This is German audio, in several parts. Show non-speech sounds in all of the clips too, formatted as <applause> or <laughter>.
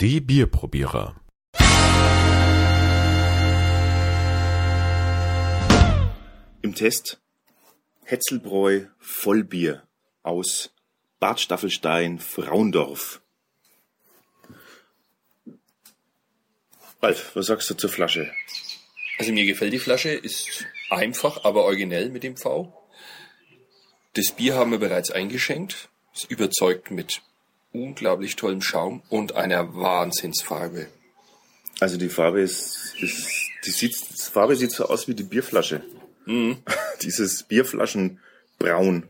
Die Bierprobierer. Im Test Hetzelbräu Vollbier aus Bad Staffelstein, Frauendorf. Ralf, was sagst du zur Flasche? Also mir gefällt die Flasche, ist einfach, aber originell mit dem V. Das Bier haben wir bereits eingeschenkt. Ist überzeugt mit unglaublich tollem Schaum und einer Wahnsinnsfarbe. Also die Farbe ist, ist die, sieht, die Farbe sieht so aus wie die Bierflasche. <laughs> Dieses Bierflaschenbraun.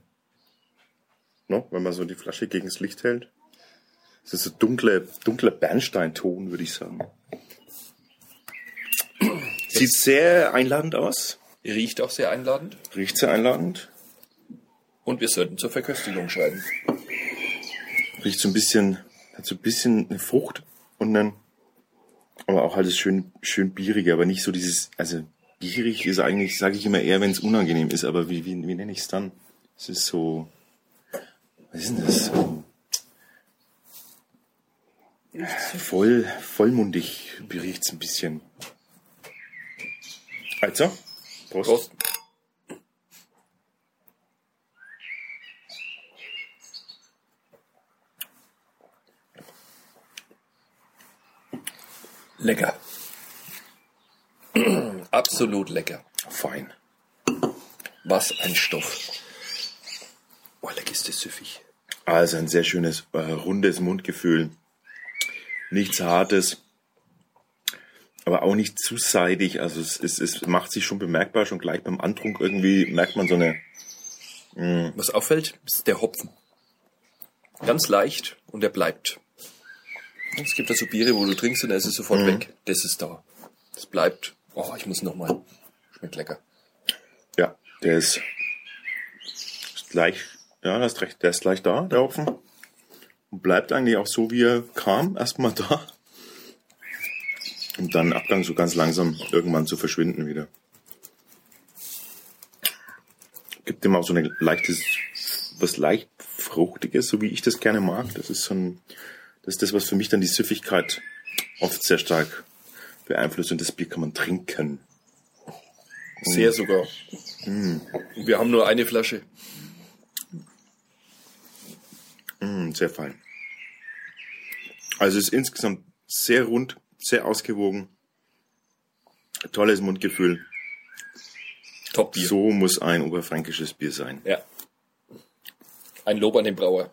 No, wenn man so die Flasche gegen das Licht hält. Das ist so dunkler, dunkler Bernsteinton, würde ich sagen. Sieht sehr einladend aus. Riecht auch sehr einladend. Riecht sehr einladend. Und wir sollten zur Verköstigung schreiben. Riecht so ein bisschen, hat so ein bisschen eine Frucht und dann, aber auch alles schön, schön bierig, aber nicht so dieses, also bierig ist eigentlich, sage ich immer eher, wenn es unangenehm ist, aber wie, wie, wie nenne ich es dann? Es ist so, was ist denn das? So, voll, vollmundig riecht's ein bisschen. Also, Prost. Prost. Lecker. <clears throat> Absolut lecker. Fein. Was ein Stoff. Oh, lecker ist das süffig. Also ein sehr schönes, äh, rundes Mundgefühl. Nichts Hartes, aber auch nicht zu seidig. Also es, es, es macht sich schon bemerkbar, schon gleich beim Antrunk irgendwie merkt man so eine, Was auffällt, ist der Hopfen. Ganz leicht und er bleibt. Es gibt ja so Biere, wo du trinkst und er ist es sofort weg. Das ist da. Das bleibt. Oh, ich muss noch mal. Schmeckt lecker. ja, der ist, ist gleich, ja, du hast recht, der ist gleich da, der Hopfen. Und bleibt eigentlich auch so, wie er kam, erstmal da. Und dann Abgang so ganz langsam irgendwann zu verschwinden wieder. Gibt ihm auch so ein leichtes, was leicht Fruchtiges, so wie ich das gerne mag. Das ist so ein, das ist das, was für mich dann die Süffigkeit oft sehr stark beeinflusst und das Bier kann man trinken. Sehr sogar. Und wir haben nur eine Flasche. Mm, sehr fein. Also es ist insgesamt sehr rund, sehr ausgewogen. Tolles Mundgefühl. Top Bier. So muss ein oberfränkisches Bier sein. Ja. Ein Lob an den Brauer.